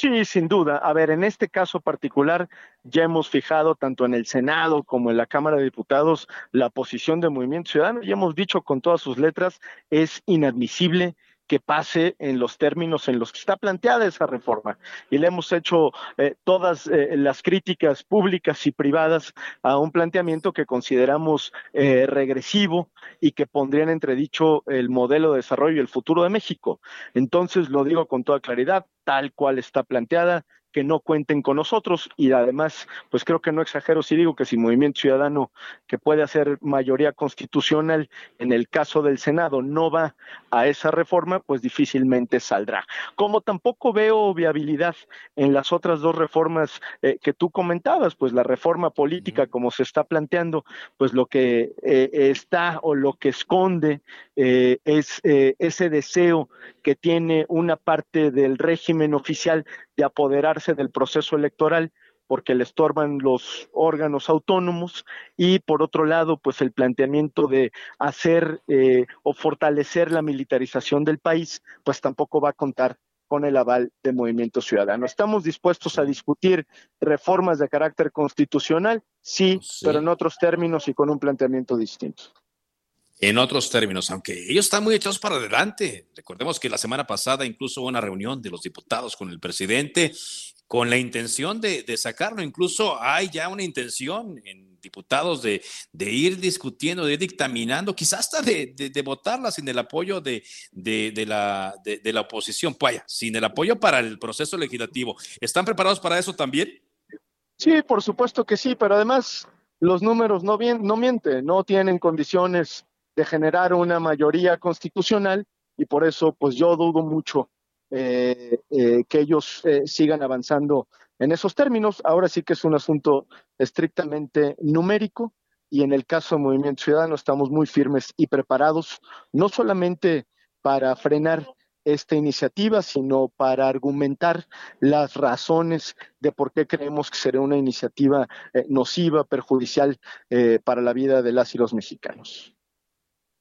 Sí, sin duda. A ver, en este caso particular ya hemos fijado tanto en el Senado como en la Cámara de Diputados la posición del Movimiento Ciudadano y hemos dicho con todas sus letras es inadmisible que pase en los términos en los que está planteada esa reforma. Y le hemos hecho eh, todas eh, las críticas públicas y privadas a un planteamiento que consideramos eh, regresivo y que pondría en entredicho el modelo de desarrollo y el futuro de México. Entonces, lo digo con toda claridad, tal cual está planteada, que no cuenten con nosotros y además, pues creo que no exagero si digo que si Movimiento Ciudadano, que puede hacer mayoría constitucional, en el caso del Senado no va a esa reforma, pues difícilmente saldrá. Como tampoco veo viabilidad en las otras dos reformas eh, que tú comentabas, pues la reforma política como se está planteando, pues lo que eh, está o lo que esconde eh, es ese deseo que tiene una parte del régimen oficial de apoderarse del proceso electoral porque le estorban los órganos autónomos y por otro lado, pues el planteamiento de hacer eh, o fortalecer la militarización del país, pues tampoco va a contar con el aval de Movimiento Ciudadano. ¿Estamos dispuestos a discutir reformas de carácter constitucional? sí, pero en otros términos y con un planteamiento distinto en otros términos, aunque ellos están muy echados para adelante. Recordemos que la semana pasada incluso hubo una reunión de los diputados con el presidente con la intención de, sacarlo. Incluso hay ya una intención en diputados de, ir discutiendo, de ir dictaminando, quizás hasta de, votarla sin el apoyo de, la, de, la oposición. Vaya, sin el apoyo para el proceso legislativo. ¿Están preparados para eso también? Sí, por supuesto que sí, pero además los números no, bien, no mienten, no tienen condiciones de generar una mayoría constitucional y por eso pues yo dudo mucho eh, eh, que ellos eh, sigan avanzando en esos términos. Ahora sí que es un asunto estrictamente numérico y en el caso del Movimiento Ciudadano estamos muy firmes y preparados, no solamente para frenar esta iniciativa, sino para argumentar las razones de por qué creemos que será una iniciativa nociva, perjudicial para la vida de las y los mexicanos.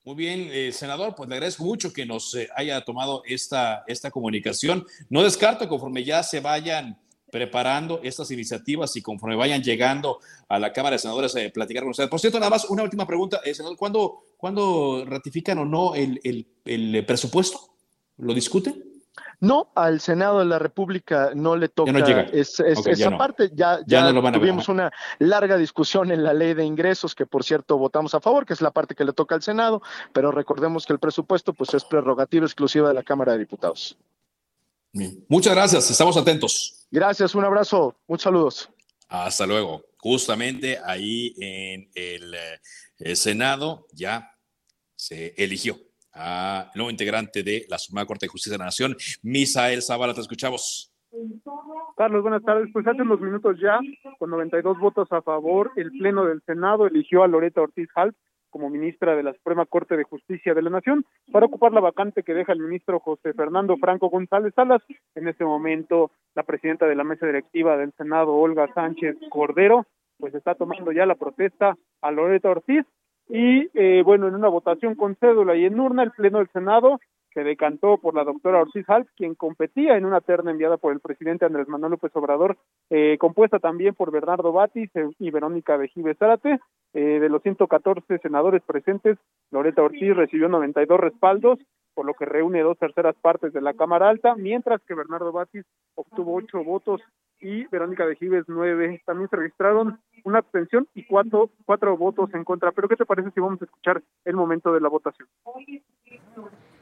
Muy bien, eh, senador, pues le agradezco mucho que nos eh, haya tomado esta, esta comunicación. No descarto conforme ya se vayan preparando estas iniciativas y conforme vayan llegando a la Cámara de Senadores a platicar con ustedes. Por cierto, nada más una última pregunta, eh, senador, ¿cuándo, ¿cuándo, ratifican o no el presupuesto? ¿Lo discuten? No, al Senado de la República no le toca esa parte. Ya, ya, tuvimos una larga discusión en la ley de ingresos, que por cierto votamos a favor, que es la parte que le toca al Senado, pero recordemos que el presupuesto pues es prerrogativa exclusiva de la Cámara de Diputados. Muchas gracias, estamos atentos. Gracias, un abrazo, muchos saludos. Hasta luego. Justamente ahí en el eh, Senado ya se eligió a nuevo integrante de la Suprema Corte de Justicia de la Nación, Misael Zavala, te escuchamos. Carlos, buenas tardes. Pues hace unos minutos ya, con 92 votos a favor, el Pleno del Senado eligió a Loreta Ortiz Halp como ministra de la Suprema Corte de Justicia de la Nación para ocupar la vacante que deja el ministro José Fernando Franco González Salas. En este momento, la presidenta de la mesa directiva del Senado, Olga Sánchez Cordero, pues está tomando ya la protesta a Loreta Ortiz y eh, bueno, en una votación con cédula y en urna, el Pleno del Senado se decantó por la doctora Ortiz Halp, quien competía en una terna enviada por el presidente Andrés Manuel López Obrador, eh, compuesta también por Bernardo Batis y Verónica Vejive Zárate. Eh, de los 114 senadores presentes, Loreta Ortiz recibió 92 respaldos, por lo que reúne dos terceras partes de la Cámara Alta, mientras que Bernardo Batis obtuvo ocho votos y Verónica de Gives nueve. También se registraron una abstención y cuatro, cuatro votos en contra. Pero ¿qué te parece si vamos a escuchar el momento de la votación?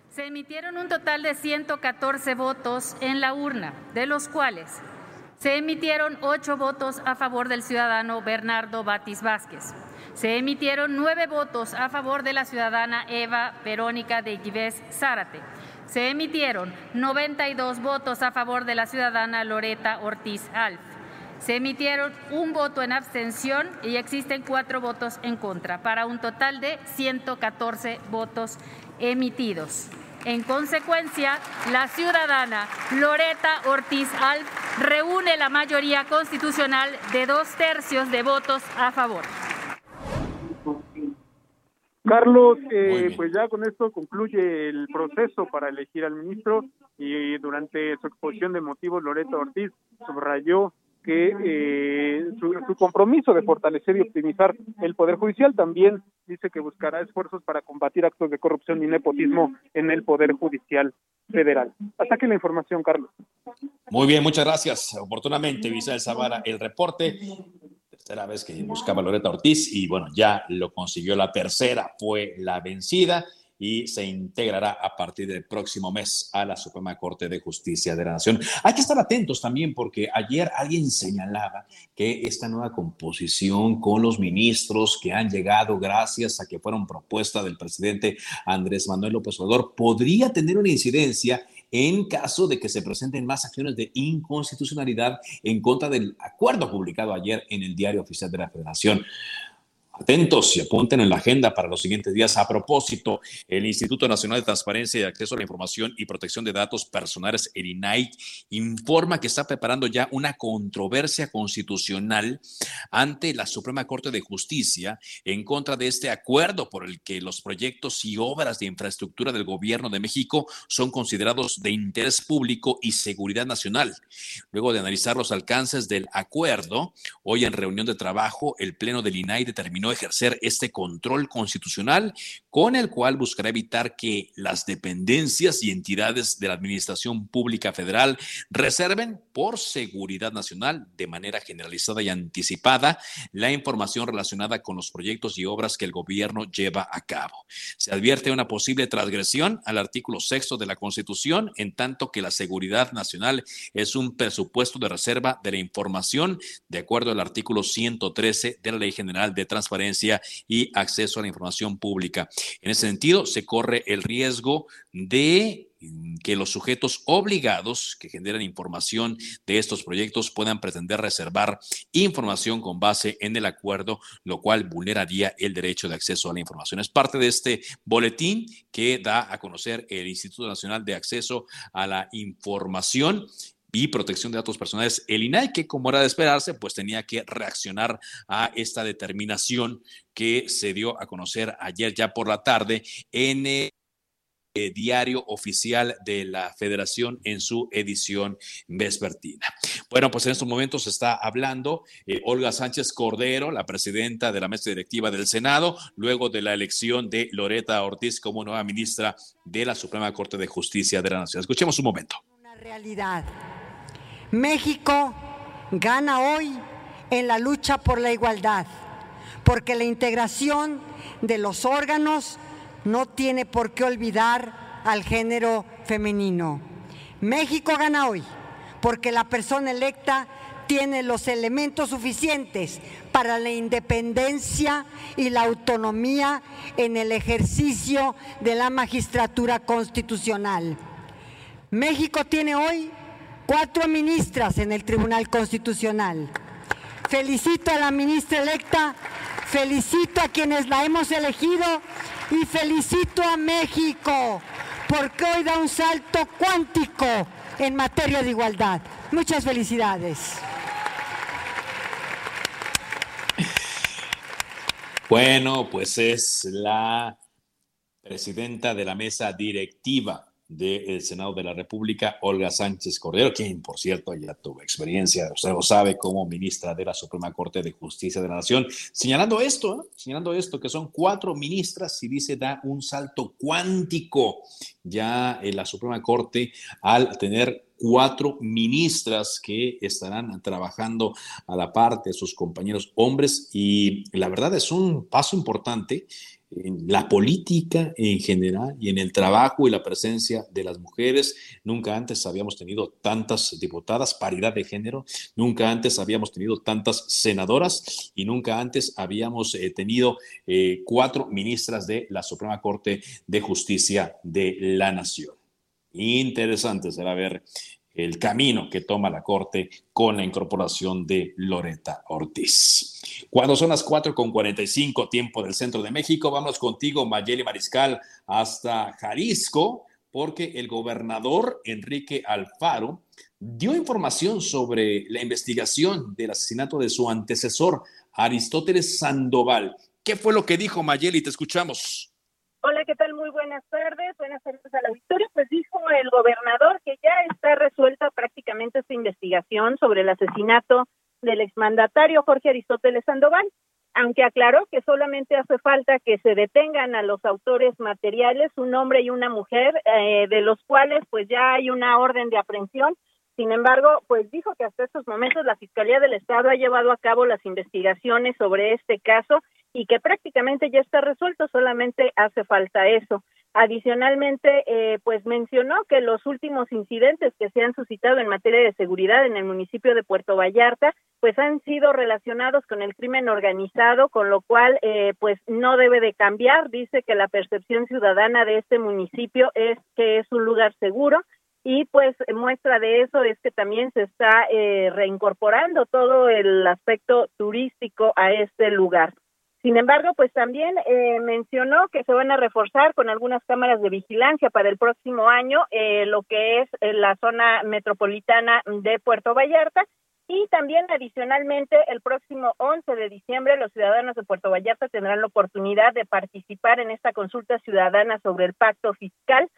Se emitieron un total de 114 votos en la urna, de los cuales se emitieron ocho votos a favor del ciudadano Bernardo Batis Vázquez. Se emitieron nueve votos a favor de la ciudadana Eva Verónica de Gives Zárate se emitieron 92 votos a favor de la ciudadana Loreta Ortiz Alf. Se emitieron un voto en abstención y existen cuatro votos en contra, para un total de 114 votos emitidos. En consecuencia, la ciudadana Loreta Ortiz Alf reúne la mayoría constitucional de dos tercios de votos a favor. Carlos, eh, pues ya con esto concluye el proceso para elegir al ministro y durante su exposición de motivos Loreto Ortiz subrayó que eh, su, compromiso de fortalecer y optimizar el Poder Judicial también dice que buscará esfuerzos para combatir actos de corrupción y nepotismo en el Poder Judicial Federal. Hasta aquí la información, Carlos. Muy bien, muchas gracias. Oportunamente, Vicente Zavara, el reporte tercera vez que buscaba Loreta Ortiz y bueno, ya lo consiguió la tercera, fue la vencida y se integrará a partir del próximo mes a la Suprema Corte de Justicia de la Nación. Hay que estar atentos también porque ayer alguien señalaba que esta nueva composición con los ministros que han llegado gracias a que fueron propuesta del presidente Andrés Manuel López Obrador podría tener una incidencia en caso de que se presenten más acciones de inconstitucionalidad en contra del acuerdo publicado ayer en el Diario Oficial de la Federación. Atentos y apunten en la agenda para los siguientes días. A propósito, el Instituto Nacional de Transparencia y Acceso a la Información y Protección de Datos Personales, el INAI, informa que está preparando ya una controversia constitucional ante la Suprema Corte de Justicia en contra de este acuerdo por el que los proyectos y obras de infraestructura del Gobierno de México son considerados de interés público y seguridad nacional. Luego de analizar los alcances del acuerdo, hoy en reunión de trabajo, el Pleno del INAI determinó ejercer este control constitucional con el cual buscará evitar que las dependencias y entidades de la Administración Pública Federal reserven por seguridad nacional de manera generalizada y anticipada la información relacionada con los proyectos y obras que el gobierno lleva a cabo. Se advierte una posible transgresión al artículo sexto de la Constitución, en tanto que la seguridad nacional es un presupuesto de reserva de la información, de acuerdo al artículo 113 de la Ley General de Transparencia y acceso a la información pública. En ese sentido, se corre el riesgo de que los sujetos obligados que generan información de estos proyectos puedan pretender reservar información con base en el acuerdo, lo cual vulneraría el derecho de acceso a la información. Es parte de este boletín que da a conocer el Instituto Nacional de Acceso a la Información y Protección de Datos Personales, el INAI, que como era de esperarse, pues tenía que reaccionar a esta determinación que se dio a conocer ayer ya por la tarde en el diario oficial de la federación en su edición vespertina. Bueno, pues en estos momentos está hablando eh, Olga Sánchez Cordero, la presidenta de la mesa directiva del Senado, luego de la elección de Loreta Ortiz como nueva ministra de la Suprema Corte de Justicia de la Nación. Escuchemos un momento La realidad. México gana hoy en la lucha por la igualdad, porque la integración de los órganos no tiene por qué olvidar al género femenino. México gana hoy porque la persona electa tiene los elementos suficientes para la independencia y la autonomía en el ejercicio de la magistratura constitucional. México tiene hoy cuatro ministras en el Tribunal Constitucional. Felicito a la ministra electa, felicito a quienes la hemos elegido y felicito a México porque hoy da un salto cuántico en materia de igualdad. Muchas felicidades. Bueno, pues es la presidenta de la mesa directiva del Senado de la República, Olga Sánchez Cordero, quien, por cierto, ya tuvo experiencia, usted lo sabe, como ministra de la Suprema Corte de Justicia de la Nación, señalando esto, señalando esto, que son cuatro ministras y dice da un salto cuántico ya en la Suprema Corte al tener cuatro ministras que estarán trabajando a la parte de sus compañeros hombres. Y la verdad es un paso importante en la política en general y en el trabajo y la presencia de las mujeres. Nunca antes habíamos tenido tantas diputadas, paridad de género, nunca antes habíamos tenido tantas senadoras y nunca antes habíamos eh, tenido eh, cuatro ministras de la Suprema Corte de Justicia de la Nación. Interesante será ver el camino que toma la Corte con la incorporación de Loreta Ortiz. Cuando son las 4 con 45 tiempo del centro de México, vamos contigo, Mayeli Mariscal, hasta Jalisco, porque el gobernador Enrique Alfaro dio información sobre la investigación del asesinato de su antecesor, Aristóteles Sandoval. ¿Qué fue lo que dijo Mayeli? Te escuchamos. Hola, ¿qué tal? Muy buenas tardes. Buenas tardes a la victoria. Pues dijo el gobernador que ya está resuelta prácticamente esta investigación sobre el asesinato del exmandatario Jorge Aristóteles Sandoval, aunque aclaró que solamente hace falta que se detengan a los autores materiales, un hombre y una mujer, eh, de los cuales pues ya hay una orden de aprehensión. Sin embargo, pues dijo que hasta estos momentos la Fiscalía del Estado ha llevado a cabo las investigaciones sobre este caso y que prácticamente ya está resuelto, solamente hace falta eso. Adicionalmente, eh, pues mencionó que los últimos incidentes que se han suscitado en materia de seguridad en el municipio de Puerto Vallarta, pues han sido relacionados con el crimen organizado, con lo cual, eh, pues no debe de cambiar. Dice que la percepción ciudadana de este municipio es que es un lugar seguro y pues muestra de eso es que también se está eh, reincorporando todo el aspecto turístico a este lugar. Sin embargo, pues también eh, mencionó que se van a reforzar con algunas cámaras de vigilancia para el próximo año eh, lo que es eh, la zona metropolitana de Puerto Vallarta. Y también adicionalmente el próximo 11 de diciembre los ciudadanos de Puerto Vallarta tendrán la oportunidad de participar en esta consulta ciudadana sobre el pacto fiscal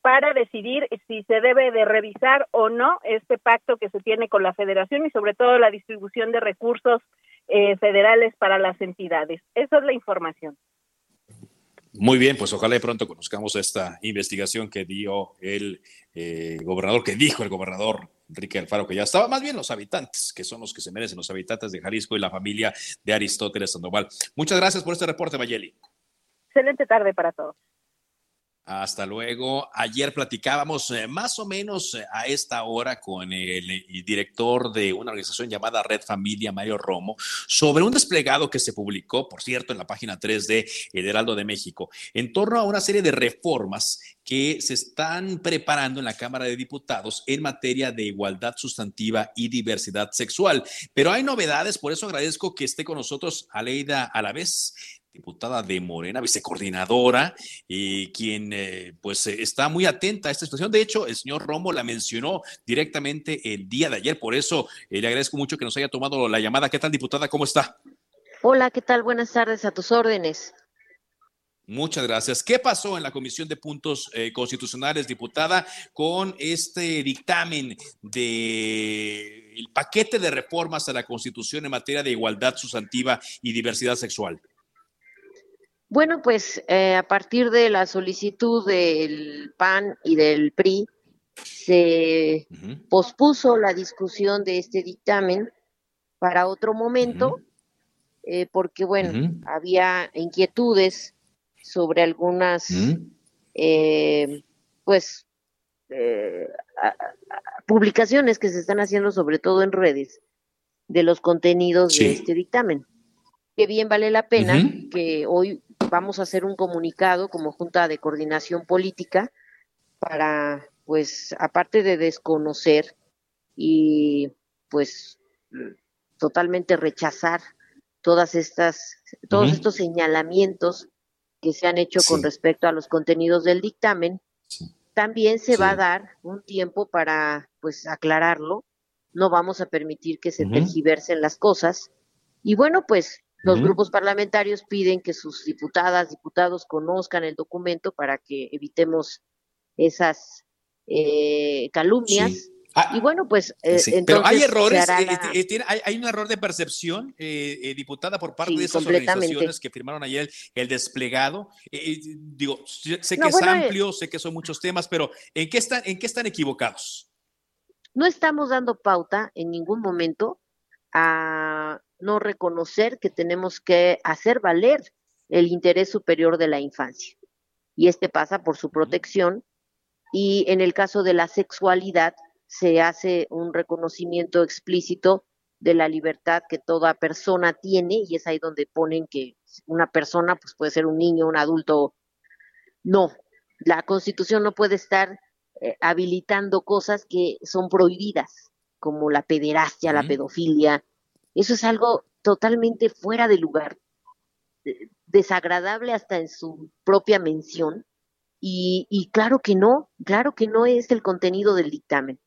para decidir si se debe de revisar o no este pacto que se tiene con la federación y sobre todo la distribución de recursos eh, federales para las entidades. Esa es la información. Muy bien, pues ojalá de pronto conozcamos esta investigación que dio el eh, gobernador, que dijo el gobernador Enrique Alfaro, que ya estaba, más bien los habitantes, que son los que se merecen, los habitantes de Jalisco y la familia de Aristóteles Sandoval. Muchas gracias por este reporte, Mayeli. Excelente tarde para todos. Hasta luego. Ayer platicábamos eh, más o menos eh, a esta hora con el, director de una organización llamada Red Familia, Mario Romo, sobre un desplegado que se publicó, por cierto, en la página 3 de El Heraldo de México, en torno a una serie de reformas que se están preparando en la Cámara de Diputados en materia de igualdad sustantiva y diversidad sexual. Pero hay novedades, por eso agradezco que esté con nosotros Aleida Alavés diputada de Morena, vicecoordinadora, y quien eh, pues eh, está muy atenta a esta situación. De hecho, el señor Romo la mencionó directamente el día de ayer, por eso eh, le agradezco mucho que nos haya tomado la llamada. ¿Qué tal, diputada? ¿Cómo está? Hola, ¿qué tal? Buenas tardes, a tus órdenes. Muchas gracias. ¿Qué pasó en la Comisión de Puntos Constitucionales, diputada, con este dictamen del paquete de reformas a la Constitución en materia de igualdad sustantiva y diversidad sexual? Bueno, pues eh, a partir de la solicitud del PAN y del PRI, se pospuso la discusión de este dictamen para otro momento, eh, porque bueno, había inquietudes sobre algunas, eh, pues, eh, publicaciones que se están haciendo sobre todo en redes de los contenidos de este dictamen. Que bien vale la pena que hoy vamos a hacer un comunicado como Junta de Coordinación Política para, pues, aparte de desconocer y, pues, totalmente rechazar todas estas, todos estos señalamientos que se han hecho con respecto a los contenidos del dictamen, también se va a dar un tiempo para, pues, aclararlo. No vamos a permitir que se tergiversen las cosas. Y bueno, pues los grupos parlamentarios piden que sus diputadas, diputados conozcan el documento para que evitemos esas eh, calumnias. Ah, y bueno, pues eh, pero hay errores, eh, hay, un error de percepción, diputada, por parte de esas organizaciones que firmaron ayer el, desplegado. digo, sé que es amplio, sé que son muchos temas, pero ¿en qué están, en qué están equivocados? No estamos dando pauta en ningún momento a no reconocer que tenemos que hacer valer el interés superior de la infancia. Y este pasa por su protección y en el caso de la sexualidad se hace un reconocimiento explícito de la libertad que toda persona tiene y es ahí donde ponen que una persona pues puede ser un niño, un adulto. No, la Constitución no puede estar eh, habilitando cosas que son prohibidas, como la pederastia, la pedofilia, eso es algo totalmente fuera de lugar, desagradable hasta en su propia mención. Y, claro que no, claro que no es el contenido del dictamen.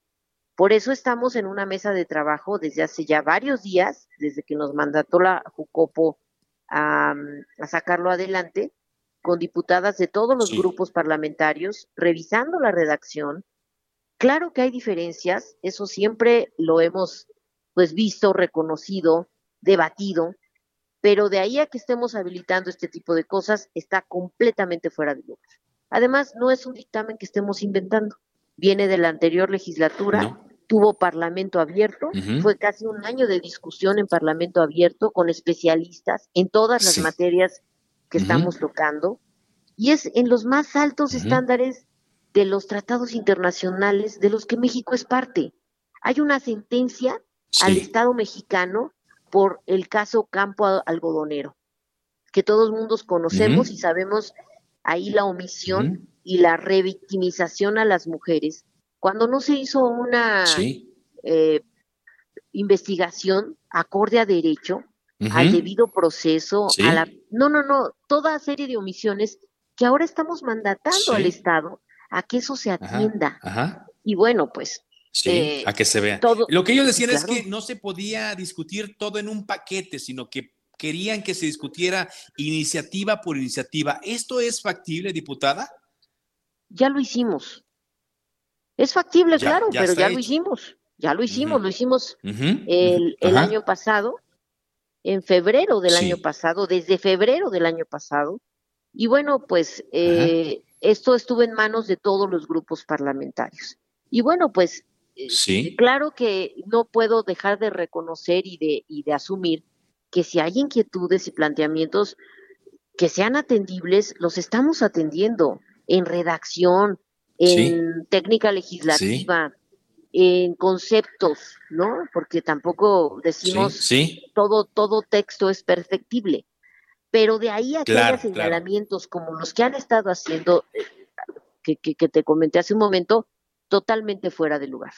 Por eso estamos en una mesa de trabajo desde hace ya varios días, desde que nos mandató la Jucopo a, a sacarlo adelante, con diputadas de todos los grupos parlamentarios, revisando la redacción. Claro que hay diferencias, eso siempre lo hemos pues visto, reconocido, debatido, pero de ahí a que estemos habilitando este tipo de cosas está completamente fuera de lugar. Además, no es un dictamen que estemos inventando, viene de la anterior legislatura, tuvo parlamento abierto, fue casi un año de discusión en parlamento abierto con especialistas en todas las materias que estamos tocando, y es en los más altos estándares de los tratados internacionales de los que México es parte. Hay una sentencia al Estado mexicano por el caso Campo Algodonero, que todos mundos conocemos y sabemos ahí la omisión y la revictimización a las mujeres. Cuando no se hizo una eh, investigación acorde a derecho, al debido proceso, a la... No, no, no, toda serie de omisiones que ahora estamos mandatando al Estado a que eso se atienda. Y bueno, pues Sí, eh, a que se vea. Lo que ellos decían es que no se podía discutir todo en un paquete, sino que querían que se discutiera iniciativa por iniciativa. ¿Esto es factible, diputada? Ya lo hicimos. Es factible, claro, pero ya lo hicimos. Ya lo hicimos, lo hicimos el, año pasado, en febrero del año pasado, desde febrero del año pasado. Y bueno, pues eh, esto estuvo en manos de todos los grupos parlamentarios. Y bueno, pues Sí. Claro que no puedo dejar de reconocer y de, y de asumir que si hay inquietudes y planteamientos que sean atendibles, los estamos atendiendo en redacción, en técnica legislativa, en conceptos, ¿no? Porque tampoco decimos todo todo texto es perfectible. Pero de ahí a que haya señalamientos como los que han estado haciendo, eh, que, que, que te comenté hace un momento, totalmente fuera de lugar.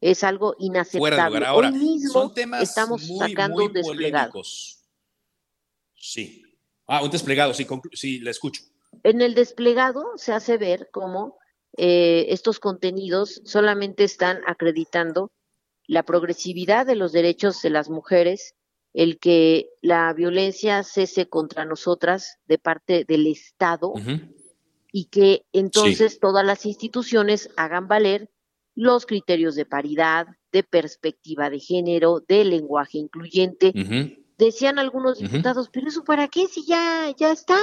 Es algo inaceptable. Ahora, Hoy mismo son temas estamos sacando un desplegado. Sí. Ah, un desplegado, sí, sí, le escucho. En el desplegado se hace ver cómo eh, estos contenidos solamente están acreditando la progresividad de los derechos de las mujeres, el que la violencia cese contra nosotras de parte del Estado y que entonces todas las instituciones hagan valer los criterios de paridad, de perspectiva de género, de lenguaje incluyente. Decían algunos diputados, pero eso para qué si ya, ya está.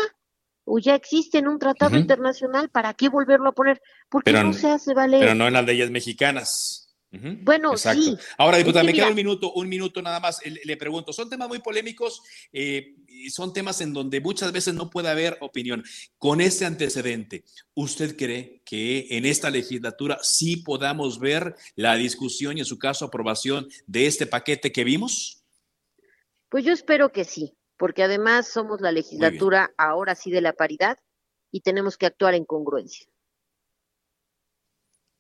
o ya existe en un tratado internacional, ¿para qué volverlo a poner? Porque no se hace valer. Pero no en las leyes mexicanas. Bueno, sí. Ahora, diputada, me queda un minuto, un minuto nada más. Le, pregunto, son temas muy polémicos eh, y son temas en donde muchas veces no puede haber opinión. Con este antecedente, ¿usted cree que en esta legislatura sí podamos ver la discusión y en su caso aprobación de este paquete que vimos? Pues yo espero que sí, porque además somos la legislatura ahora sí de la paridad y tenemos que actuar en congruencia.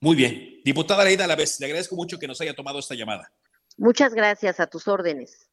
Muy bien. Diputada Leida Alavés, le agradezco mucho que nos haya tomado esta llamada. Muchas gracias a tus órdenes.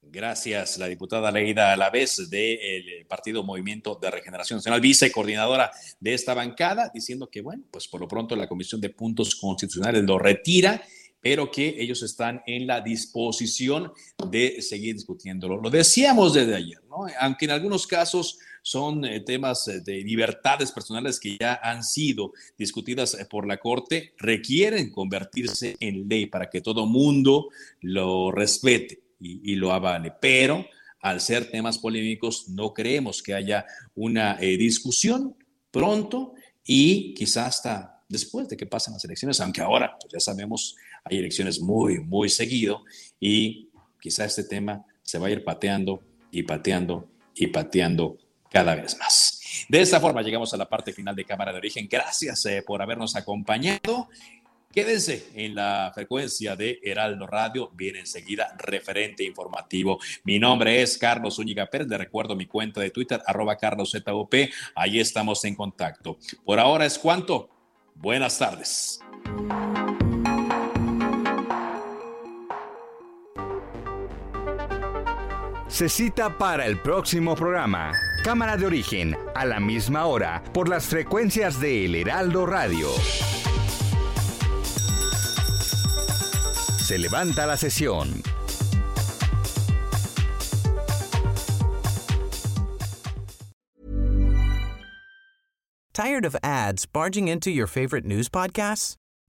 Gracias, la diputada Leida Alavés del Partido Movimiento de Regeneración Nacional, vicecoordinadora de esta bancada, diciendo que, bueno, pues por lo pronto la Comisión de Puntos Constitucionales lo retira pero que ellos están en la disposición de seguir discutiéndolo. Lo decíamos desde ayer, ¿no? Aunque en algunos casos son eh, temas eh, de libertades personales que ya han sido discutidas eh, por la Corte, requieren convertirse en ley para que todo mundo lo respete y, lo avale. Pero al ser temas polémicos, no creemos que haya una discusión pronto y quizás hasta después de que pasen las elecciones, aunque ahora pues ya sabemos hay elecciones muy, muy seguido y quizá este tema se va a ir pateando y pateando y pateando cada vez más. De esta forma llegamos a la parte final de Cámara de Origen. Gracias eh, por habernos acompañado. Quédense en la frecuencia de Heraldo Radio. Viene enseguida referente informativo. Mi nombre es Carlos Zúñiga Pérez. Le recuerdo mi cuenta de Twitter, arroba carloszup. Ahí estamos en contacto. Por ahora es cuanto. Buenas tardes. Se cita para el próximo programa. Cámara de origen, a la misma hora, por las frecuencias de El Heraldo Radio. Se levanta la sesión. ¿Tired of ads barging into your favorite news podcasts?